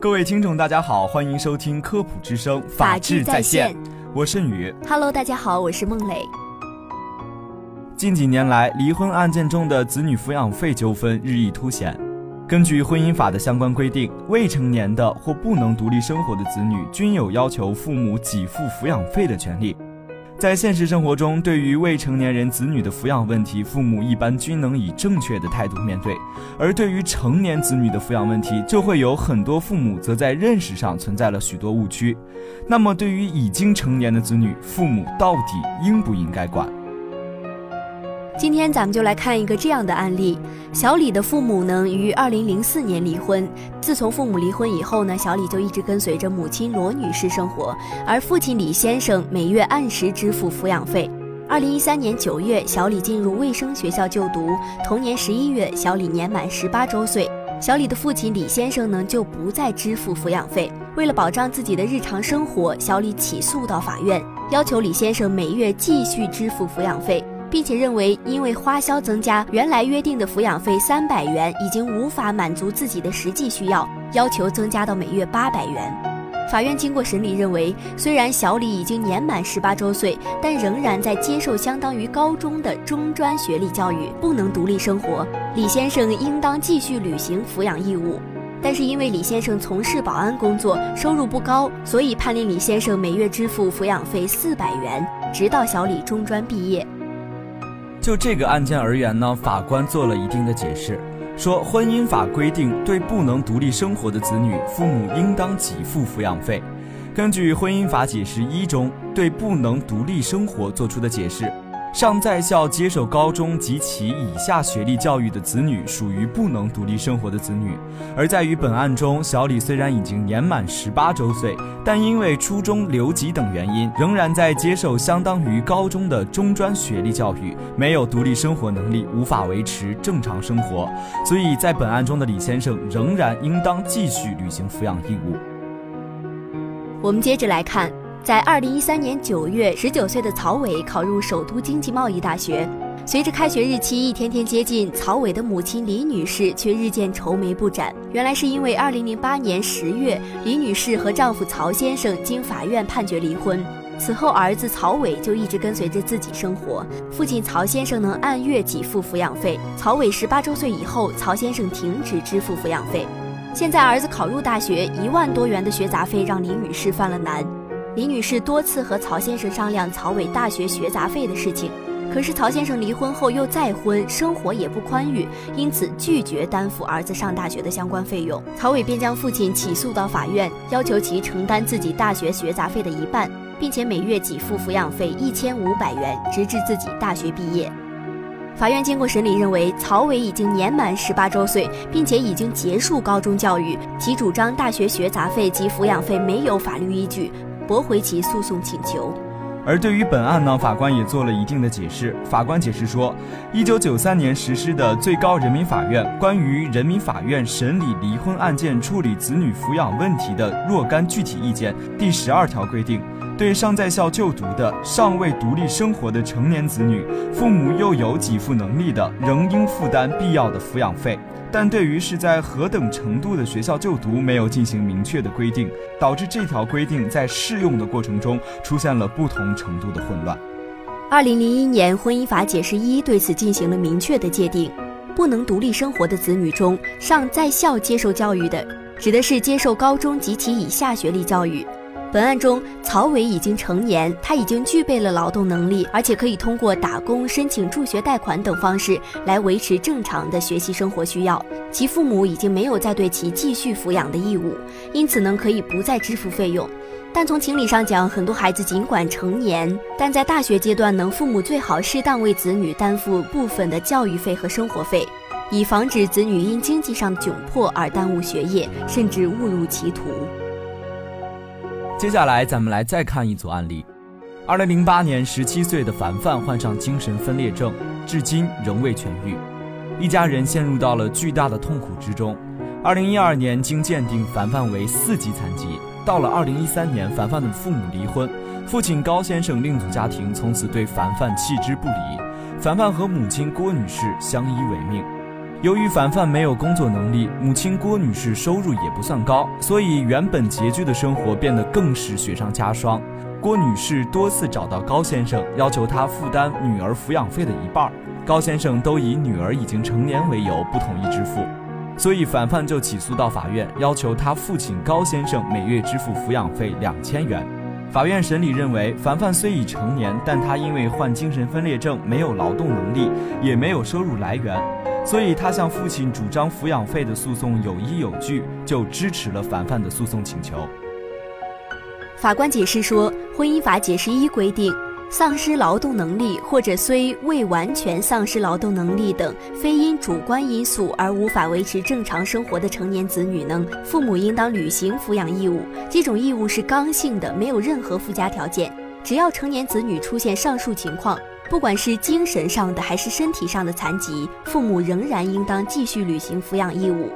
各位听众，大家好，欢迎收听科普之声，法治在线。我是雨。Hello，大家好，我是孟磊。近几年来，离婚案件中的子女抚养费纠纷日益凸显。根据婚姻法的相关规定，未成年的或不能独立生活的子女均有要求父母给付抚养费的权利。在现实生活中，对于未成年人子女的抚养问题，父母一般均能以正确的态度面对；而对于成年子女的抚养问题，就会有很多父母则在认识上存在了许多误区。那么，对于已经成年的子女，父母到底应不应该管？今天咱们就来看一个这样的案例：小李的父母呢于二零零四年离婚。自从父母离婚以后呢，小李就一直跟随着母亲罗女士生活，而父亲李先生每月按时支付抚养费。二零一三年九月，小李进入卫生学校就读。同年十一月，小李年满十八周岁，小李的父亲李先生呢就不再支付抚养费。为了保障自己的日常生活，小李起诉到法院，要求李先生每月继续支付抚养费。并且认为，因为花销增加，原来约定的抚养费三百元已经无法满足自己的实际需要，要求增加到每月八百元。法院经过审理认为，虽然小李已经年满十八周岁，但仍然在接受相当于高中的中专学历教育，不能独立生活。李先生应当继续履行抚养义务。但是因为李先生从事保安工作，收入不高，所以判令李先生每月支付抚养费四百元，直到小李中专毕业。就这个案件而言呢，法官做了一定的解释，说婚姻法规定对不能独立生活的子女，父母应当给付抚养费。根据婚姻法解释一中对不能独立生活作出的解释。尚在校接受高中及其以下学历教育的子女，属于不能独立生活的子女。而在于本案中，小李虽然已经年满十八周岁，但因为初中留级等原因，仍然在接受相当于高中的中专学历教育，没有独立生活能力，无法维持正常生活。所以在本案中的李先生仍然应当继续履行抚养义务。我们接着来看。在二零一三年九月，十九岁的曹伟考入首都经济贸易大学。随着开学日期一天天接近，曹伟的母亲李女士却日渐愁眉不展。原来是因为二零零八年十月，李女士和丈夫曹先生经法院判决离婚，此后儿子曹伟就一直跟随着自己生活。父亲曹先生能按月给付抚养费。曹伟十八周岁以后，曹先生停止支付抚养费。现在儿子考入大学，一万多元的学杂费让李女士犯了难。李女士多次和曹先生商量曹伟大学学杂费的事情，可是曹先生离婚后又再婚，生活也不宽裕，因此拒绝担负儿子上大学的相关费用。曹伟便将父亲起诉到法院，要求其承担自己大学学杂费的一半，并且每月给付抚养费一千五百元，直至自己大学毕业。法院经过审理认为，曹伟已经年满十八周岁，并且已经结束高中教育，其主张大学学杂费及抚养费没有法律依据。驳回其诉讼请求。而对于本案呢，法官也做了一定的解释。法官解释说，一九九三年实施的最高人民法院关于人民法院审理离婚案件处理子女抚养问题的若干具体意见第十二条规定。对尚在校就读的、尚未独立生活的成年子女，父母又有给付能力的，仍应负担必要的抚养费。但对于是在何等程度的学校就读，没有进行明确的规定，导致这条规定在适用的过程中出现了不同程度的混乱。二零零一年婚姻法解释一对此进行了明确的界定：不能独立生活的子女中，尚在校接受教育的，指的是接受高中及其以下学历教育。本案中，曹伟已经成年，他已经具备了劳动能力，而且可以通过打工、申请助学贷款等方式来维持正常的学习生活需要。其父母已经没有再对其继续抚养的义务，因此呢，可以不再支付费用。但从情理上讲，很多孩子尽管成年，但在大学阶段呢，父母最好适当为子女担负部分的教育费和生活费，以防止子女因经济上的窘迫而耽误学业，甚至误入歧途。接下来，咱们来再看一组案例。二零零八年，十七岁的凡凡患上精神分裂症，至今仍未痊愈，一家人陷入到了巨大的痛苦之中。二零一二年，经鉴定，凡凡为四级残疾。到了二零一三年，凡凡的父母离婚，父亲高先生另组家庭，从此对凡凡弃之不理。凡凡和母亲郭女士相依为命。由于凡凡没有工作能力，母亲郭女士收入也不算高，所以原本拮据的生活变得更是雪上加霜。郭女士多次找到高先生，要求他负担女儿抚养费的一半，高先生都以女儿已经成年为由不同意支付，所以凡凡就起诉到法院，要求他父亲高先生每月支付抚养费两千元。法院审理认为，凡凡虽已成年，但他因为患精神分裂症，没有劳动能力，也没有收入来源。所以，他向父亲主张抚养费的诉讼有依有据，就支持了凡凡的诉讼请求。法官解释说，《婚姻法解释一》规定，丧失劳动能力或者虽未完全丧失劳动能力等非因主观因素而无法维持正常生活的成年子女，呢，父母应当履行抚养义务。这种义务是刚性的，没有任何附加条件。只要成年子女出现上述情况。不管是精神上的还是身体上的残疾，父母仍然应当继续履行抚养义务。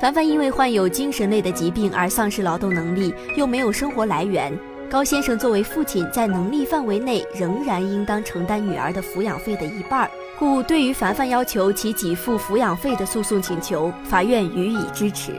凡凡因为患有精神类的疾病而丧失劳动能力，又没有生活来源，高先生作为父亲，在能力范围内仍然应当承担女儿的抚养费的一半，故对于凡凡要求其给付抚养费的诉讼请求，法院予以支持。